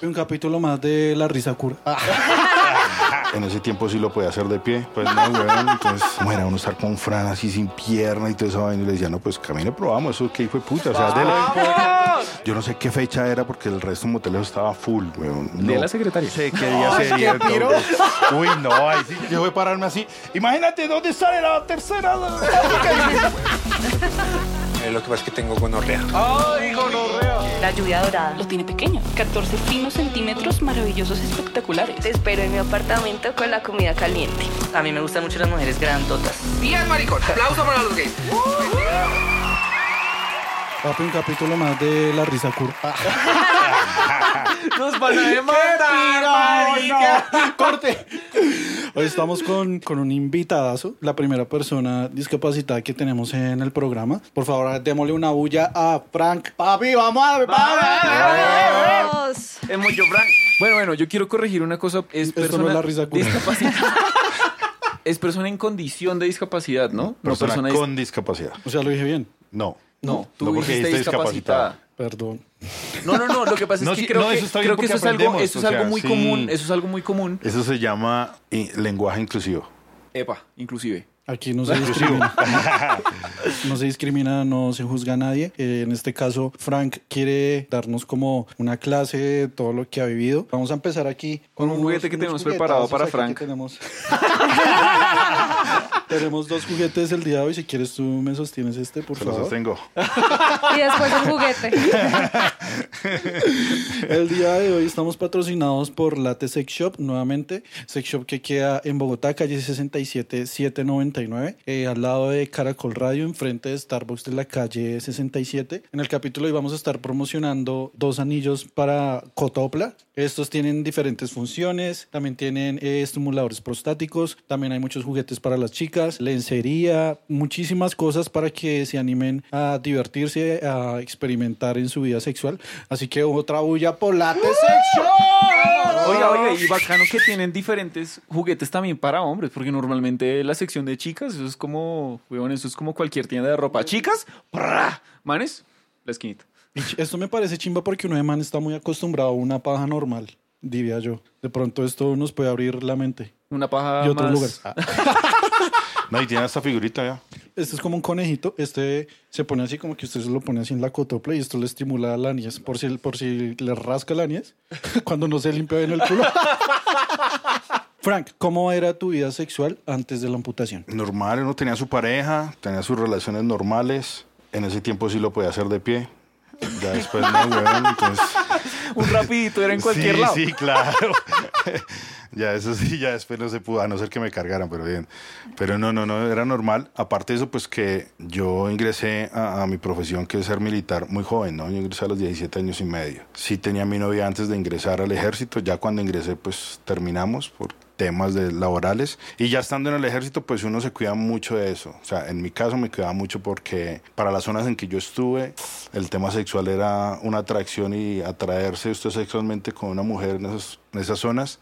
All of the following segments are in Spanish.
Un capítulo más de La Risa Cura. En ese tiempo sí lo podía hacer de pie. Pues no, weón. Entonces, como era uno estar con Fran así sin pierna y todo eso. Y le decía, no, pues camine, probamos. Eso que fue puta. O sea, dele. Yo no sé qué fecha era porque el resto de moteles estaba full, weón. No De la secretaria. sé qué día sería. Uy, no, ahí sí. Yo voy a pararme así. Imagínate dónde sale la tercera. Lo que pasa es que tengo gonorrea. La lluvia dorada. Lo tiene pequeño. 14 finos centímetros maravillosos, espectaculares. Te espero en mi apartamento con la comida caliente. A mí me gustan mucho las mujeres grandotas. Bien, maricón. Aplauso para los gays. Papi, un capítulo más de La Risa Cura. Nos van a demandar, ¡Corte! Hoy estamos con, con un invitadazo, la primera persona discapacitada que tenemos en el programa. Por favor, démosle una bulla a Frank. Papi, vamos a ver. ¡Vamos! Es mucho Frank. Bueno, bueno, yo quiero corregir una cosa. Es Esto no persona es la risa cura. discapacitada. es persona en condición de discapacidad, ¿no? No Persona dis- con discapacidad. O sea, lo dije bien. No. No, tú No, porque dijiste dijiste discapacitada. Perdón. No, no, no, lo que pasa No, es que sí, creo no, que, eso creo que es algo, aprendemos, eso es o algo sea, muy sí. común, eso es algo muy común. Eso se llama eh, lenguaje inclusivo. Epa, inclusive. Aquí no se discrimina. no se discrimina, no se juzga a nadie. Eh, en este caso, Frank quiere darnos como una clase de todo lo que ha vivido. Vamos a empezar aquí Con un juguete que tenemos preparado para Frank. que Tenemos. tenemos dos juguetes el día de hoy. Si quieres, tú me sostienes este, por Se lo favor. sostengo. Y después el juguete. El día de hoy estamos patrocinados por Late Sex Shop nuevamente. Sex Shop que queda en Bogotá, calle 67799, eh, al lado de Caracol Radio, enfrente de Starbucks de la calle 67. En el capítulo hoy vamos a estar promocionando dos anillos para Cotopla. Estos tienen diferentes funciones, también tienen eh, estimuladores prostáticos, también hay muchos juguetes para las chicas, lencería, muchísimas cosas para que se animen a divertirse, a experimentar en su vida sexual. Así que otra bulla por Late Sex Shop. Oiga, oiga, y bacano que tienen diferentes juguetes también para hombres, porque normalmente la sección de chicas, eso es como, weón, eso es como cualquier tienda de ropa. Chicas, manes, la esquinita. Esto me parece chimba porque uno de man está muy acostumbrado a una paja normal, diría yo. De pronto esto nos puede abrir la mente. Una paja y otros más- lugares. Ah. No, y tiene esta figurita ya. Este es como un conejito. Este se pone así como que usted se lo pone así en la cotopla y esto le estimula la niez. Por si, por si le rasca la niez cuando no se limpia bien el culo. Frank, ¿cómo era tu vida sexual antes de la amputación? Normal, uno tenía su pareja, tenía sus relaciones normales. En ese tiempo sí lo podía hacer de pie. Ya después no, weón. Entonces, Un rapidito, era en cualquier sí, lado. Sí, claro. Ya eso sí, ya después no se pudo, a no ser que me cargaran, pero bien. Pero no, no, no, era normal. Aparte de eso, pues que yo ingresé a, mi profesión, que es ser militar, muy joven, ¿no? Yo ingresé a los 17 años y medio. Sí tenía mi novia antes de ingresar al ejército. Ya cuando ingresé, pues terminamos por temas de laborales. Y ya estando en el ejército pues uno se cuida mucho de eso. O sea en mi caso me cuidaba mucho porque para las zonas en que yo estuve el tema sexual era una atracción y atraerse usted sexualmente con una mujer en esas, en esas zonas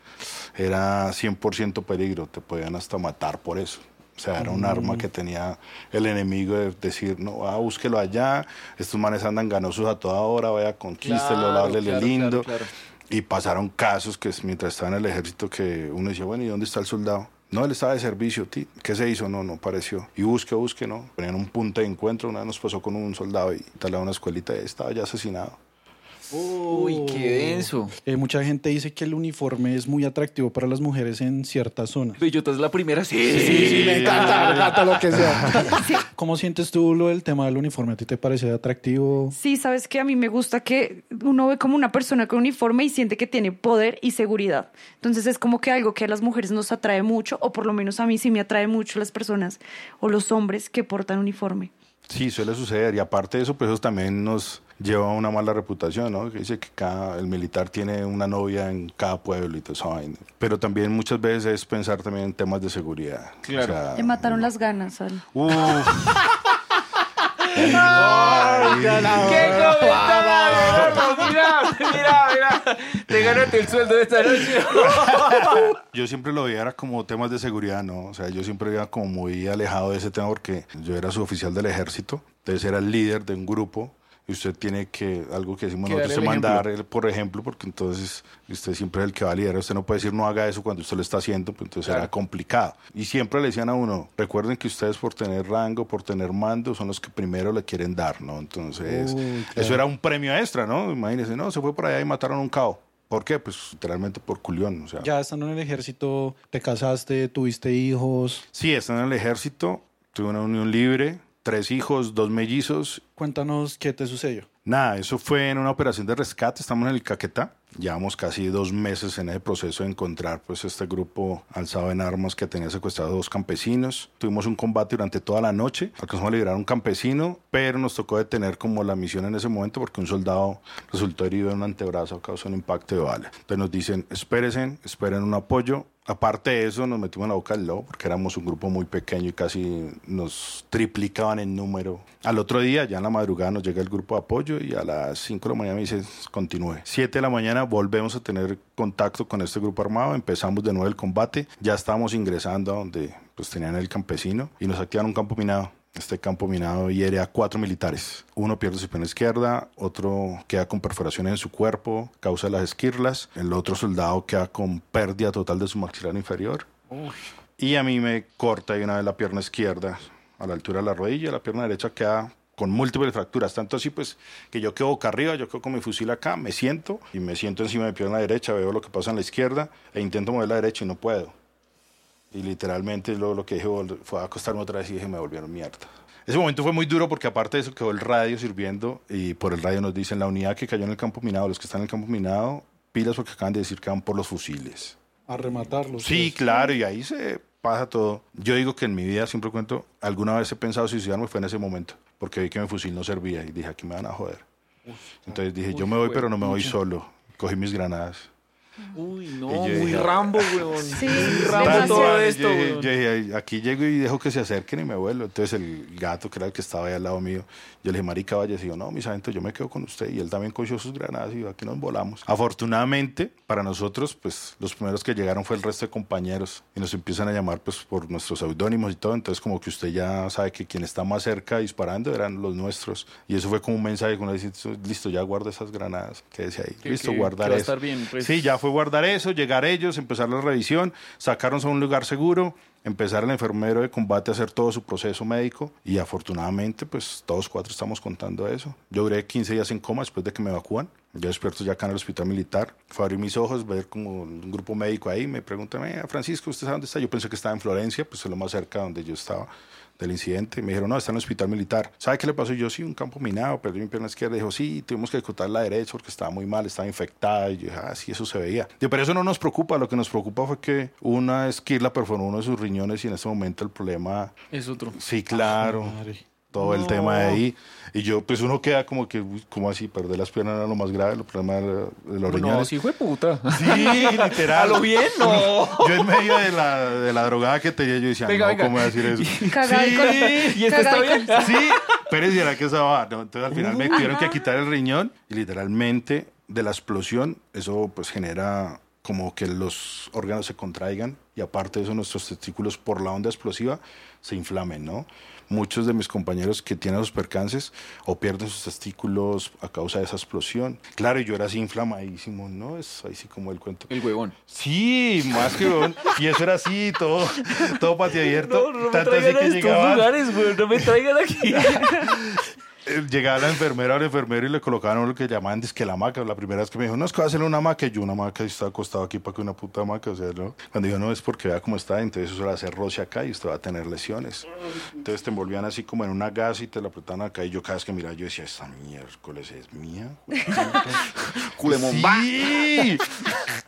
era 100% peligro. Te podían hasta matar por eso. O sea, era un arma que tenía el enemigo de decir, no, ah, búsquelo allá, estos manes andan ganosos a toda hora, vaya, conquístelo, Claro, háblele claro, lindo. claro, claro. Y pasaron casos que mientras estaba en el ejército que uno decía, bueno, ¿y dónde está el soldado? No, él estaba de servicio, ti. ¿Qué se hizo? No, no apareció. Y busque, busque, no. Ponían un punto de encuentro. Una vez nos pasó con un soldado y tal a una escuelita y estaba ya asesinado. Uy, qué denso. Eh, mucha gente dice que el uniforme es muy atractivo para las mujeres en ciertas zonas. Bellota es la primera, sí. me encanta, me encanta lo que sea. ¿Cómo sientes tú lo del tema del uniforme? ¿A ti te parece atractivo? Sí, sabes que a mí me gusta que uno ve como una persona con uniforme y siente que tiene poder y seguridad. Entonces es como que algo que a las mujeres nos atrae mucho, o por lo menos a mí sí me atrae mucho las personas o los hombres que portan uniforme. Sí, suele suceder. Y aparte de eso, pues eso también nos lleva a una mala reputación, ¿no? Que dice que cada, el militar tiene una novia en cada pueblo y todo eso. vaina. Pero también muchas veces es pensar también en temas de seguridad. Claro. O sea, Le mataron las ganas al... Uf. ¡Qué comentario! Mira, mira, mira. Te ganaste el sueldo de esta noche. Yo siempre lo veía era como temas de seguridad, ¿no? O sea, yo siempre iba como muy alejado de ese tema porque yo era suboficial del ejército, entonces era el líder de un grupo y usted tiene que, algo que decimos nosotros, es ejemplo. mandar el- por ejemplo, porque entonces usted siempre es el que va a liderar, usted no puede decir no haga eso cuando usted lo está haciendo, pues entonces Claro. será complicado. Y siempre le decían a uno, recuerden que ustedes por tener rango, por tener mando, son los que primero le quieren dar, ¿no? Entonces, Uy, claro. eso era un premio extra, ¿no? Imagínense, no, se fue por allá y mataron a un cabo. ¿Por qué? Pues literalmente por culión, o sea. Ya estando en el ejército, te casaste, tuviste hijos. Sí, estando en el ejército, tuve una unión libre, tres hijos, dos mellizos. Cuéntanos qué te sucedió. Nada, eso fue en una operación de rescate, estamos en el Caquetá. Llevamos casi dos meses en ese proceso de encontrar pues este grupo alzado en armas que tenía secuestrados dos campesinos. Tuvimos un combate durante toda la noche, alcanzamos a liberar a un campesino, pero nos tocó detener como la misión en ese momento porque un soldado resultó herido en un antebrazo a causa de un impacto de bala. Entonces nos dicen, espérense, esperen un apoyo. Aparte de eso, nos metimos en la boca del lobo porque éramos un grupo muy pequeño y casi nos triplicaban en número. Al otro día, ya en la madrugada, nos llega el grupo de apoyo y a las 5 de la mañana me dice, continúe. 7 de la mañana volvemos a tener contacto con este grupo armado, empezamos de nuevo el combate, ya estábamos ingresando a donde pues tenían el campesino y nos activan un campo minado. Este campo minado hiere a cuatro militares. Uno pierde su pierna izquierda, otro queda con perforaciones en su cuerpo, causa las esquirlas, el otro soldado queda con pérdida total de su maxilar inferior. Y a mí me corta de una vez la pierna izquierda a la altura de la rodilla, la pierna derecha queda con múltiples fracturas, tanto así pues que yo quedo boca arriba, yo quedo con mi fusil acá, me siento y me siento encima de mi pierna derecha, veo lo que pasa en la izquierda e intento mover la derecha y no puedo. Y literalmente luego lo que dije fue a acostarme otra vez y dije, me volvieron mierda. Ese momento fue muy duro porque aparte de eso quedó el radio sirviendo y por el radio nos dicen la unidad que cayó en el campo minado, los que están en el campo minado, pilas porque acaban de decir que van por los fusiles. A rematarlos. Sí, pues. claro, y ahí se pasa todo. Yo digo que en mi vida, siempre cuento, alguna vez he pensado suicidarme, fue en ese momento, porque vi que mi fusil no servía y dije, aquí me van a joder. Entonces dije, yo me voy, pero no me voy solo. Cogí mis granadas. Uy, no, yo muy dije, Rambo, weón. Sí, muy Rambo todo Yo esto, dije- weón. yo dije, aquí llego y dejo que se acerquen y me vuelvo. Entonces el gato, que era el que estaba ahí al lado mío, yo le dije, marica, vaya, y yo, no, mi sargento, yo me quedo con usted. Y él también cogió sus granadas y aquí nos volamos. Afortunadamente, para nosotros, pues los primeros que llegaron fue el resto de compañeros y nos empiezan a llamar pues por nuestros seudónimos y todo. Entonces como que usted ya sabe que quien está más cerca disparando eran los nuestros. Y eso fue como un mensaje, como decir, listo, ya guarda esas granadas. Quédese ahí. Que- listo, que- guardar que va a estar bien, pues. Sí, ya fue guardar eso, llegar ellos, empezar la revisión, sacarnos a un lugar seguro, empezar el enfermero de combate a hacer todo su proceso médico y afortunadamente pues todos cuatro estamos contando eso. Yo duré 15 días en coma después de que me evacúan. Ya despierto ya acá en el hospital militar. Fue abrir mis ojos, ver como un grupo médico ahí. Me preguntan, "Eh, Francisco, ¿usted sabe dónde está? Yo pensé que estaba en Florencia, pues es lo más cerca donde yo estaba del incidente. Me dijeron, no, está en el hospital militar. ¿Sabe qué le pasó? Y Yo, sí, un campo minado, perdí mi pierna izquierda. Dijo, sí, tuvimos que ejecutar la derecha porque estaba muy mal, estaba infectada. Y yo dije, ah, sí, eso se veía. Digo, pero eso no nos preocupa. Lo que nos preocupa fue que una esquirla perforó uno de sus riñones y en ese momento el problema... Es otro. Sí, claro. Madre. Todo el tema de ahí. Y yo, pues uno queda como que, uy, ¿cómo así? Perder las piernas era lo más grave, el problema de los No, riñones. sí fue puta. Sí, literal. ¿A lo bien? No. Yo en medio de la, de la drogada que tenía, yo decía, Venga, no, venga. ¿cómo voy a decir eso? Sí, con- ¿Y este está bien? con- sí, pero si era que esa va. No, entonces al final me tuvieron que quitar el riñón y literalmente de la explosión, eso pues genera como que los órganos se contraigan y aparte de eso nuestros testículos por la onda explosiva se inflamen, ¿no? Muchos de mis compañeros que tienen los percances o pierden sus testículos a causa de esa explosión. Claro, y yo era así inflamadísimo, ¿no? Es ahí sí como el cuento. El huevón. Sí, más que huevón. Y eso era así, todo, todo patio abierto. No, no me tanto así traigan a que estos llegaban, lugares, güey. No me traigan aquí. eh, llegaba la enfermera o el enfermero y le colocaban lo que llamaban disque la hamaca. La primera vez que me dijo, no, es que va a hacerle una hamaca. Y yo, una hamaca, y está acostado aquí para que una puta hamaca. O sea, ¿no? Cuando dijo, no, es porque vea cómo está, entonces eso le va a hacer roce acá y usted va a tener lesiones. Entonces te envolvían así como en una gasa y te la apretaban acá. Y yo cada vez que miraba, yo decía, esta miércoles es mía. Culemón. Sí,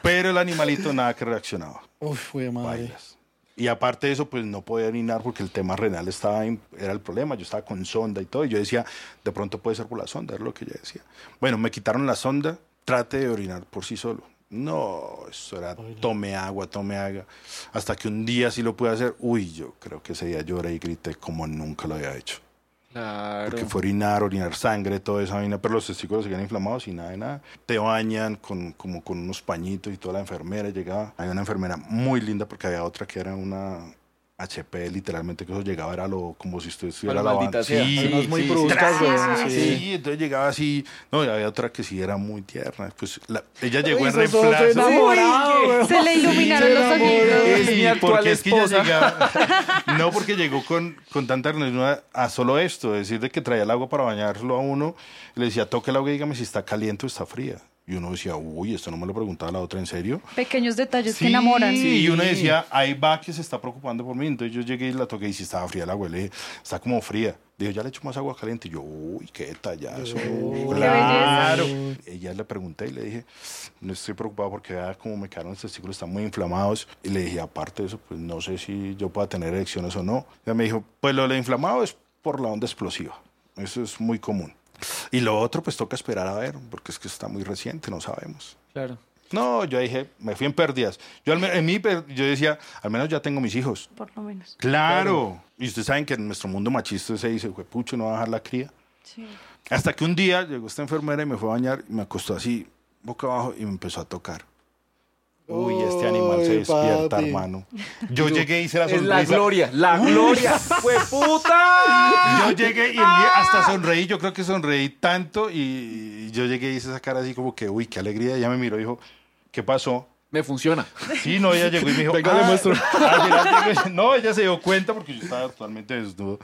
pero el animalito nada que reaccionaba. Uf, fue madre. Bailas. Y aparte de eso, pues no podía orinar porque el tema renal estaba en- era el problema. Yo estaba con sonda y todo. Y yo decía, de pronto puede ser por la sonda, es lo que yo decía. Bueno, me quitaron la sonda, trate de orinar por sí solo. No, eso era tome agua, tome agua. Hasta que un día sí lo pude hacer. Uy, yo creo que ese día lloré y grité como nunca lo había hecho. Porque fue orinar, orinar sangre, toda esa vaina, pero los testículos seguían inflamados y nada de nada. Te bañan con, como con unos pañitos y toda la enfermera llegaba. Había una enfermera muy linda porque había otra que era una HP, literalmente, que eso llegaba, era lo, como si usted estuviera lavando. sea. Sí, unas muy sí, bruscas, sí, sí, sí. entonces llegaba así. No, y había otra que sí era muy tierna. Pues la- ella llegó Uy, en reemplazo. weón. Se le iluminaron se los ojitos. Es Sí, porque es que ella llegaba- no porque llegó con, con tanta ternura a solo esto, decir de que traía el agua para bañarlo a uno, y le decía, toque el agua y dígame si está caliente o está fría. Y uno decía, uy, esto no me lo preguntaba la otra, ¿en serio? Pequeños detalles Sí, que enamoran. Y uno decía, ahí va que se está preocupando por mí. Entonces yo llegué y la toqué y si estaba fría el agua, le dije, está como fría. Dijo, ya le echo más agua caliente. Y yo, uy, qué detallazo. claro. Ella le pregunté y le dije, no estoy preocupado porque vea cómo me quedaron los testículos, están muy inflamados. Y le dije, aparte de eso, pues no sé si yo pueda tener erecciones o no. Ella me dijo, pues lo de inflamado es por la onda explosiva. Eso es muy común. Y lo otro, pues toca esperar a ver, porque es que está muy reciente, no sabemos. Claro. No, yo dije, me fui en pérdidas. Yo, al en mí, yo decía, al menos ya tengo mis hijos. Por lo menos. Claro. Y ustedes saben que en nuestro mundo machista se dice, pucho, no va a dejar la cría. Hasta que un día llegó esta enfermera y me fue a bañar y me acostó así, boca abajo, y me empezó a tocar. Uy, este animal se despierta, papi. hermano. Yo llegué y hice la Es sonrisa. la gloria, la gloria. ¡Fue puta! Yo llegué y el día- hasta sonreí, yo creo que sonreí tanto y yo llegué y hice esa cara así como que, uy, qué alegría. Ella me miró y dijo, ¿qué pasó? Me funciona. Sí, no, ella llegó y me dijo, Venga, le muestro. al final llegó y- no, ella se dio cuenta porque yo estaba totalmente desnudo.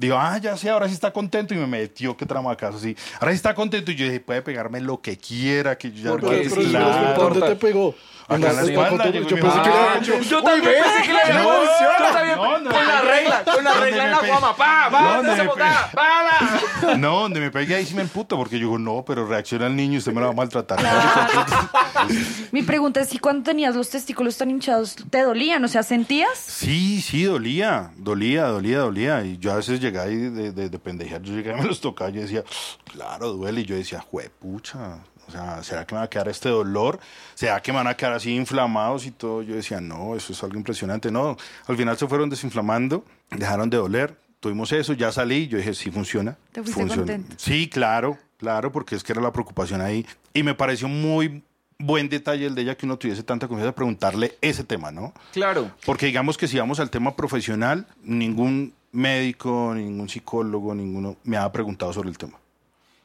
Digo, ah, ya sé, ahora sí está contento y me metió que tramacazo así. Ahora sí está contento y yo dije, puede pegarme lo que quiera, que yo ya no Pero, claro. pero, ¿por ¿dónde te pegó? Acá en la espalda, Yo pensé que le "Ah, había hecho- Yo también pensé que le había No, Yo también. no, no, con la no, regla, con la ¿Dónde regla en la guama. ¡Pa! ¡Pa! ¿Dónde ¡Se! ¡Para! No, donde me pegué ahí sí me emputo porque yo digo, no, pero reacciona el niño y usted me lo va a maltratar. Mi pregunta es si cuando tenías los testículos tan hinchados te dolían, o sea, ¿sentías? Sí, sí, dolía, dolía, dolía, dolía. Y yo a veces llegaba y de, de, de pendejear, yo llegaba y me los tocaba y yo decía, claro, duele. Y yo decía, juepucha, o sea, ¿será que me va a quedar este dolor? ¿Será que me van a quedar así inflamados y todo? Yo decía, no, eso es algo impresionante. No, al final se fueron desinflamando, dejaron de doler. Tuvimos eso, ya salí, yo dije, sí funciona. Te fuiste funciona. contento. Sí, claro, claro, porque es que era la preocupación ahí. Y me pareció muy buen detalle el de ella que uno tuviese tanta confianza de preguntarle ese tema, ¿no? Claro. Porque digamos que si vamos al tema profesional, ningún médico, ningún psicólogo, ninguno me ha preguntado sobre el tema.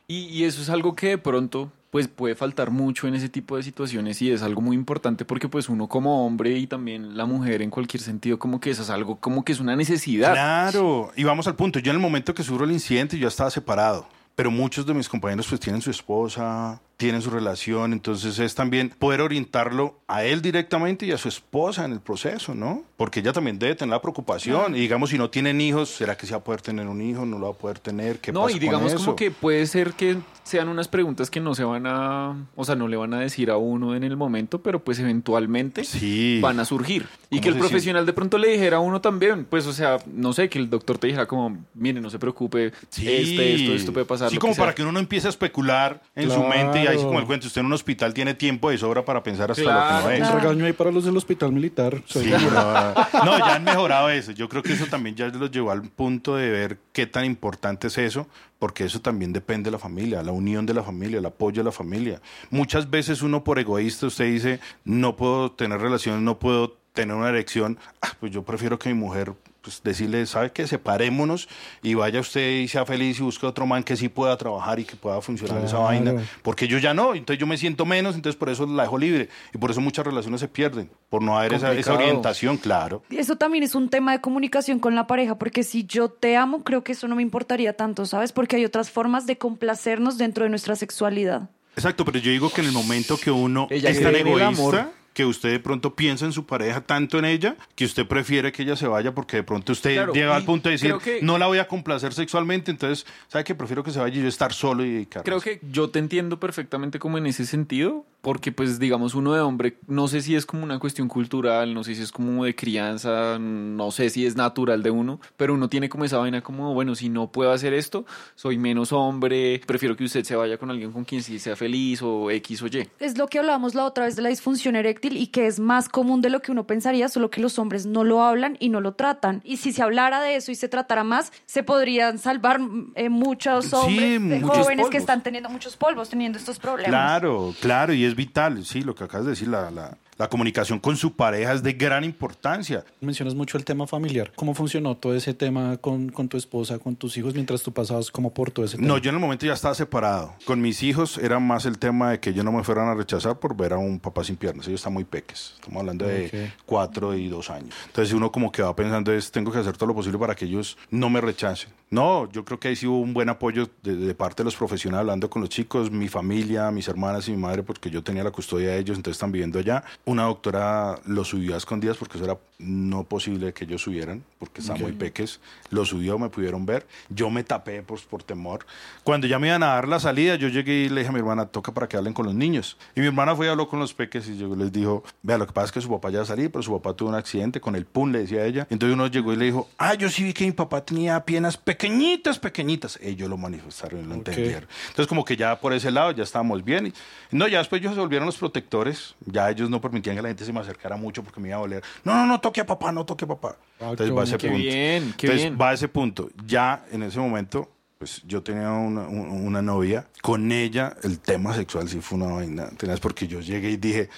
Y, y eso es algo que de pronto pues puede faltar mucho en ese tipo de situaciones y es algo muy importante porque pues uno como hombre y también la mujer en cualquier sentido como que eso es algo como que es una necesidad. Claro, y vamos al punto. Yo en el momento que sufro el incidente, yo ya estaba separado. Pero muchos de mis compañeros pues tienen su esposa, tienen su relación, entonces es también poder orientarlo a él directamente y a su esposa en el proceso, ¿no? Porque ella también debe tener la preocupación. Y digamos, si no tienen hijos, ¿será que se va a poder tener un hijo? ¿No lo va a poder tener? ¿Qué no, pasa y digamos con como que puede ser que sean unas preguntas que no se van a, o sea, no le van a decir a uno en el momento, pero pues eventualmente Sí. van a surgir. Y ¿Cómo que el profesional de pronto le dijera a uno también, pues o sea, no sé, que el doctor te dijera como, mire, no se preocupe, este, esto, esto puede pasar. Sí, como que para que uno no empiece a especular en su mente y ahí como el cuento, usted en un hospital tiene tiempo de sobra para pensar hasta Claro, lo que no es. Un Claro. regaño ahí para los del hospital militar. Sí, no, no, ya han mejorado eso. Yo creo que eso también ya los llevó al punto de ver qué tan importante es eso, porque eso también depende de la familia, la unión de la familia, el apoyo de la familia. Muchas veces uno por egoísta, usted dice, no puedo tener relaciones, no puedo tener una erección, ah, pues yo prefiero que mi mujer pues decirle, ¿sabe qué? Separémonos y vaya usted y sea feliz y busque otro man que sí pueda trabajar y que pueda funcionar esa Claro. vaina. Porque yo ya no, entonces yo me siento menos, entonces por eso la dejo libre. Y por eso muchas relaciones se pierden, por no haber esa, esa orientación, claro. Eso también es un tema de comunicación con la pareja, porque si yo te amo, creo que eso no me importaría tanto, ¿sabes? Porque hay otras formas de complacernos dentro de nuestra sexualidad. Exacto, pero yo digo que en el momento que uno Ella es tan egoísta, amor. Que usted de pronto piensa en su pareja tanto en ella, que usted prefiere que ella se vaya porque de pronto usted Claro, llega al punto de decir, que- no la voy a complacer sexualmente, entonces, ¿sabe que Prefiero que se vaya y yo estar solo y dedicarme. Creo que yo te entiendo perfectamente como en ese sentido, porque pues digamos uno de hombre, no sé si es como una cuestión cultural, no sé si es como de crianza, no sé si es natural de uno, pero uno tiene como esa vaina como, bueno, si no puedo hacer esto, soy menos hombre, prefiero que usted se vaya con alguien con quien sí sea feliz o X o Y. Es lo que hablábamos la otra vez de la disfunción eréctil y que es más común de lo que uno pensaría, solo que los hombres no lo hablan y no lo tratan. Y si se hablara de eso y se tratara más, se podrían salvar eh, muchos Sí, hombres de muchos jóvenes que están teniendo muchos polvos, teniendo estos problemas. Claro, claro, y es es vital, sí, lo que acabas de decir, la, la, la comunicación con su pareja es de gran importancia. Mencionas mucho el tema familiar. ¿Cómo funcionó todo ese tema con, con tu esposa, con tus hijos, mientras tú pasabas como por todo ese tema? No, yo en el momento ya estaba separado. Con mis hijos era más el tema de que ellos no me fueran a rechazar por ver a un papá sin piernas. Ellos están muy peques. Estamos hablando de cuatro y dos años. Entonces uno como que va pensando es, tengo que hacer todo lo posible para que ellos no me rechacen. No, yo creo que ahí sí hubo un buen apoyo de, de parte de los profesionales hablando con los chicos, mi familia, mis hermanas y mi madre, porque yo tenía la custodia de ellos, entonces están viviendo allá. Una doctora lo subió a escondidas porque eso era no posible que ellos subieran, porque estaban muy peques. Lo subió, me pudieron ver. Yo me tapé pues, por temor. Cuando ya me iban a dar la salida, yo llegué y le dije a mi hermana, toca para que hablen con los niños. Y mi hermana fue y habló con los peques y yo les dijo, vea, lo que pasa es que su papá ya a salir, pero su papá tuvo un accidente con el PUN, le decía ella. Entonces uno llegó y le dijo, ah, yo sí vi que mi papá tenía piernas pequeñitas, pequeñitas. Ellos lo manifestaron y lo Ok. entendieron. Entonces como que ya por ese lado ya estábamos bien. No, ya después ellos se volvieron los protectores. Ya ellos no permitían que la gente se me acercara mucho porque me iba a doler. No, no, no toque a papá, no toque a papá. Ah, Entonces va a ese Qué punto. bien, qué Entonces bien. va a ese punto. Ya en ese momento, pues yo tenía una, un- una novia. Con ella el tema sexual sí fue una vaina. Tenaz, porque yo llegué y dije,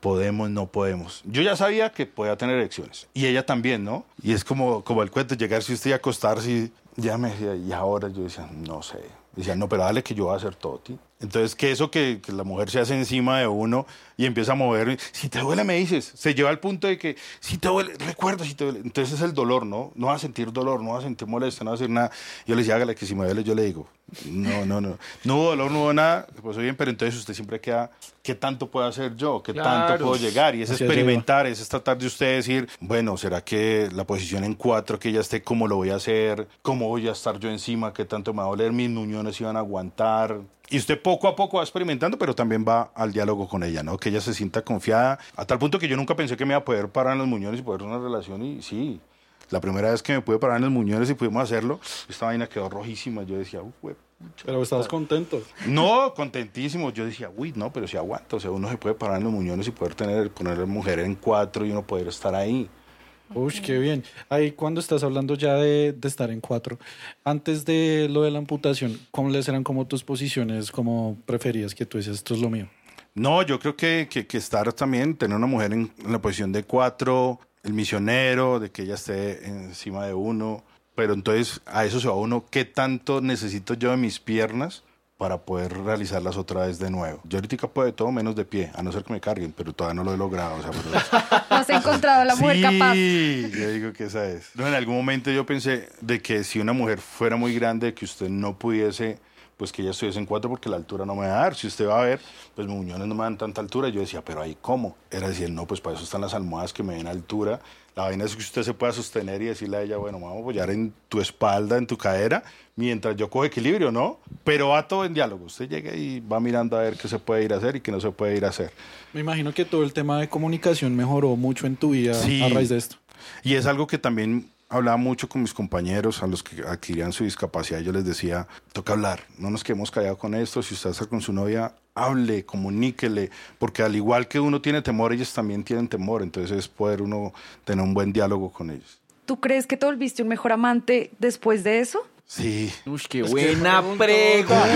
podemos, no podemos. Yo ya sabía que podía tener erecciones. Y ella también, ¿no? Y es como, como el cuento, llegar si usted y acostarse y ya me decía, y ahora yo decía, no sé. Decía, no, pero dale que yo voy a hacer todo, ti. Entonces, que eso que, que la mujer se hace encima de uno y empieza a mover, si te duele me dices, se lleva al punto de que si te duele, recuerda si te duele. Entonces es el dolor, ¿no? No vas a sentir dolor, no vas a sentir molestia, no vas a hacer nada. Yo le decía, hágale que si me duele, yo le digo, no, no, no. No hubo dolor, no hubo nada, pues bien, pero entonces usted siempre queda, ¿qué tanto puedo hacer yo? ¿Qué tanto puedo llegar? Y es experimentar, es tratar de usted decir, bueno, ¿será que la posición en cuatro, que ya esté, cómo lo voy a hacer? ¿Cómo voy a estar yo encima? ¿Qué tanto me va a doler? ¿Mis muñones iban a aguantar? Y usted poco a poco va experimentando, pero también va al diálogo con ella, ¿no? Que ella se sienta confiada, a tal punto que yo nunca pensé que me iba a poder parar en los muñones y poder tener una relación, y sí. La primera vez que me pude parar en los muñones y pudimos hacerlo, esta vaina quedó rojísima. Yo decía, uy, Pero estabas contento. no, contentísimo. Yo decía, uy, no, pero si aguanta. O sea, uno se puede parar en los muñones y poder tener, poner a la mujer en cuatro y uno poder estar ahí. Uy, qué bien. Ahí cuando estás hablando ya de, de estar en cuatro, antes de lo de la amputación, ¿cuáles eran como tus posiciones como preferías que tú dices, esto es lo mío? No, yo creo que, que, que estar también, tener una mujer en, en la posición de cuatro, el misionero, de que ella esté encima de uno. Pero entonces a eso se va uno, ¿qué tanto necesito yo de mis piernas para poder realizarlas otra vez de nuevo? Yo ahorita puedo de todo menos de pie, a no ser que me carguen, pero todavía no lo he logrado. O sea, pero- has encontrado a la mujer sí, capaz. yo digo que esa es. No, en algún momento yo pensé de que si una mujer fuera muy grande, que usted no pudiese, pues que ella estuviese en cuatro porque la altura no me va a dar. Si usted va a ver, pues mis muñones no me dan tanta altura. Yo decía, pero ahí cómo? Era decir, no, pues para eso están las almohadas que me den altura. La vaina es que usted se pueda sostener y decirle a ella, bueno, vamos a apoyar en tu espalda, en tu cadera, mientras yo cojo equilibrio, ¿no? Pero va todo en diálogo. Usted llega y va mirando a ver qué se puede ir a hacer y qué no se puede ir a hacer. Me imagino que todo el tema de comunicación mejoró mucho en tu vida Sí. a raíz de esto. Y es algo que también hablaba mucho con mis compañeros, a los que adquirían su discapacidad. Yo les decía, toca hablar, no nos quedemos callados con esto. Si usted está con su novia, hable, comuníquele, porque al igual que uno tiene temor, ellos también tienen temor. Entonces es poder uno tener un buen diálogo con ellos. ¿Tú crees que te volviste un mejor amante después de eso? Sí. Uy, qué buena pregunta.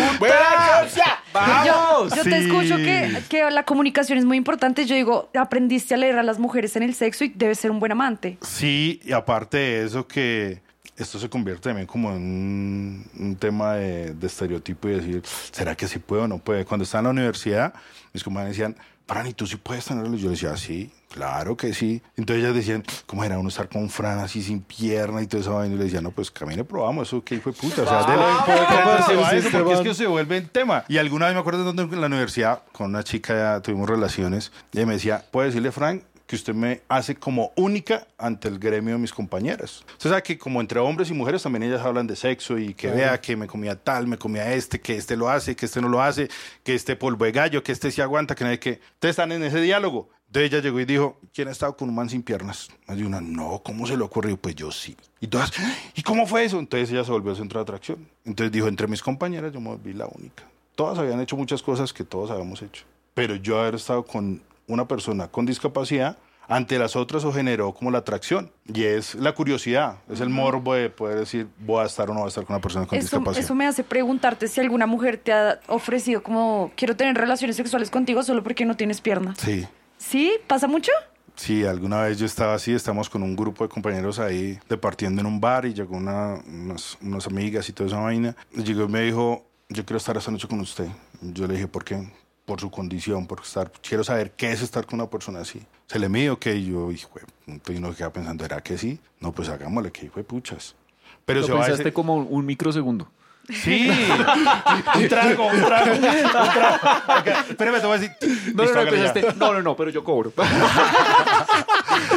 Yo, yo te escucho que, que la comunicación es muy importante. Yo digo, aprendiste a leer a las mujeres en el sexo y debes ser un buen amante. Sí, y aparte de eso que esto se convierte también como en un, un tema de, de estereotipo y decir, ¿será que sí puedo o no puede? Cuando estaba en la universidad, mis compañeros decían, Fran, ¿y tú sí puedes tenerlo? Yo decía, sí, claro que sí. Entonces ellas decían, ¿cómo era uno estar con Fran así sin pierna y todo eso? Y yo le decía, no, pues camine, probamos eso, que hijo de puta. O sea, de la sí, eso, porque es que se vuelve en tema. Y alguna vez me acuerdo en la universidad, con una chica ya tuvimos relaciones, y ella me decía, ¿puedo decirle, Frank, que usted me hace como única ante el gremio de mis compañeras. Usted sabe que como entre hombres y mujeres también ellas hablan de sexo y que vea que me comía tal, me comía este, que este lo hace, que este no lo hace, que este polvo de gallo, que este sí aguanta, que hay que... Ustedes están en ese diálogo. Entonces ella llegó y dijo, ¿quién ha estado con un man sin piernas? De una, no, ¿cómo se le ocurrió? Pues yo sí. Y todas, ¿y cómo fue eso? Entonces ella se volvió centro de atracción. Entonces dijo, entre mis compañeras yo me volví la única. Todas habían hecho muchas cosas que todos habíamos hecho. Pero yo haber estado con una persona con discapacidad, ante las otras o generó como la atracción. Y es la curiosidad, es el morbo de poder decir, voy a estar o no voy a estar con una persona con Eso, discapacidad. eso me hace preguntarte si alguna mujer te ha ofrecido como quiero tener relaciones sexuales contigo solo porque no tienes piernas. Sí. ¿Sí? ¿Pasa mucho? Sí, alguna vez yo estaba así, estamos con un grupo de compañeros ahí departiendo en un bar y llegó una, unas, unas amigas y toda esa vaina. Llegó y me dijo, yo quiero estar esta noche con usted. Yo le dije, ¿por qué? Por su condición, por estar, quiero saber qué es estar con una persona así. Se le midió que yo, hijo, y uno queda pensando, ¿era que sí? No, pues hagámosle, que hijo de puchas. Pero Lo se va a pensaste ese- como un microsegundo. Sí, un trago, un trago, un trago. Ok, Espérame, te voy a decir. No, no, no, pensaste, no, no, no, pero yo cobro.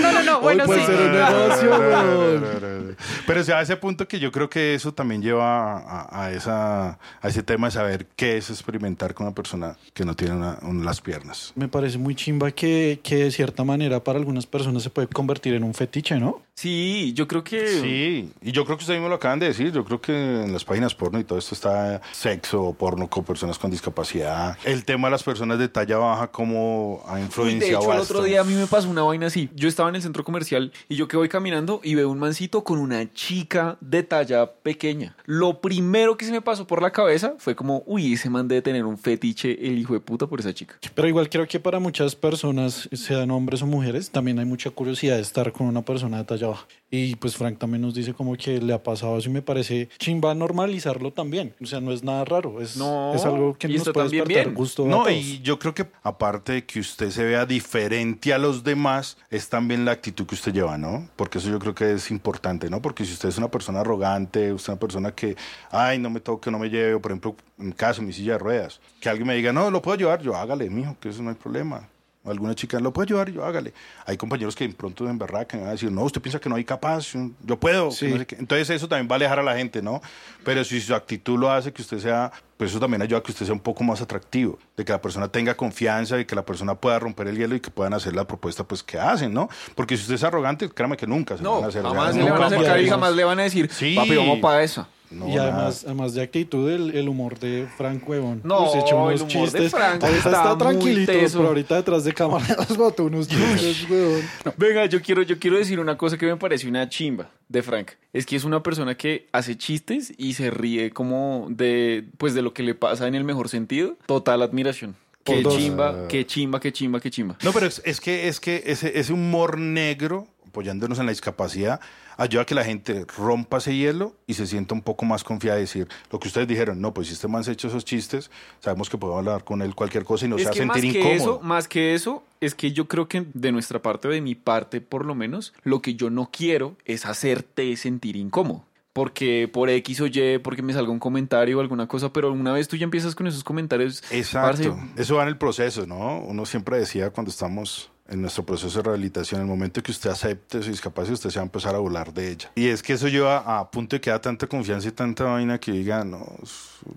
No, no, no. Bueno, Hoy puede sí. ser un negocio, weón. Pero o sea, a ese punto que yo creo que eso también lleva a, a esa, a ese tema de saber qué es experimentar con una persona que no tiene una- un- las piernas. Me parece muy chimba que, que de cierta manera para algunas personas se puede convertir en un fetiche, ¿no? Sí, yo creo que... Sí, y yo creo que ustedes mismo lo acaban de decir. Yo creo que en las páginas porno y todo esto está sexo, porno con personas con discapacidad. El tema de las personas de talla baja, cómo ha Uy, de influenciado hecho, el otro día a mí me pasó una vaina así. Yo estaba en el centro comercial y yo que voy caminando y veo un mancito con una chica de talla pequeña. Lo primero que se me pasó por la cabeza fue como, uy, ese man debe tener un fetiche, el hijo de puta, por esa chica. Pero igual creo que para muchas personas, sean hombres o mujeres, también hay mucha curiosidad de estar con una persona de talla baja. Y pues Frank también nos dice como que le ha pasado eso y me parece chimba normalizarlo también. O sea, no es nada raro, es, No, es algo que nos está puede despertar bien. gusto a No, todos. y yo creo que aparte de que usted se vea diferente a los demás, es también la actitud que usted lleva, ¿no? Porque eso yo creo que es importante, ¿no? Porque si usted es una persona arrogante, usted es una persona que, ay, no me toque, no me lleve, o por ejemplo, en mi caso, mi silla de ruedas, que alguien me diga, no, lo puedo llevar, yo hágale, mijo, que eso no hay problema. Alguna chica lo puede llevar, yo hágale. Hay compañeros que de pronto en verdad que van a decir, no, usted piensa que no hay capaz, yo, puedo. Sí. no sé qué". Entonces eso también va a alejar a la gente, ¿no? Pero si su actitud lo hace que usted sea, pues eso también ayuda a que usted sea un poco más atractivo, de que la persona tenga confianza y que la persona pueda romper el hielo y que puedan hacer la propuesta pues que hacen, ¿no? Porque si usted es arrogante, créame que nunca se No, van a hacer. jamás le van a acercar y jamás le van a decir, Sí. papi, vamos para eso. No, y nada. además, además de actitud, el, el humor de Frank Huevón. No, Pues, unos el humor de chistes. Frank ahorita está está muy tranquilito, teso. pero ahorita detrás de cámara nos botó unos chistes, huevón. Venga, yo quiero, yo quiero decir una cosa que me parece una chimba de Frank. Es que es una persona que hace chistes y se ríe como de, pues de lo que le pasa en el mejor sentido. Total admiración. Qué chimba, qué chimba, qué chimba, qué chimba. No, pero es, es que, es que ese, ese humor negro, apoyándonos en la discapacidad, ayuda a que la gente rompa ese hielo y se sienta un poco más confiada de decir lo que ustedes dijeron. No, pues si este man se ha hecho esos chistes, sabemos que podemos hablar con él cualquier cosa y no es se va a que más sentir que incómodo. eso, más que eso, es que yo creo que de nuestra parte, de mi parte por lo menos, lo que yo no quiero es hacerte sentir incómodo. Porque por X o Y, porque me salga un comentario o alguna cosa, pero una vez tú ya empiezas con esos comentarios, Exacto. parce, Eso va en el proceso, ¿no? Uno siempre decía cuando estamos en nuestro proceso de rehabilitación, en el momento que usted acepte su discapacidad, usted se va a empezar a burlar de ella. Y es que eso lleva a punto de que da tanta confianza y tanta vaina que diga, no,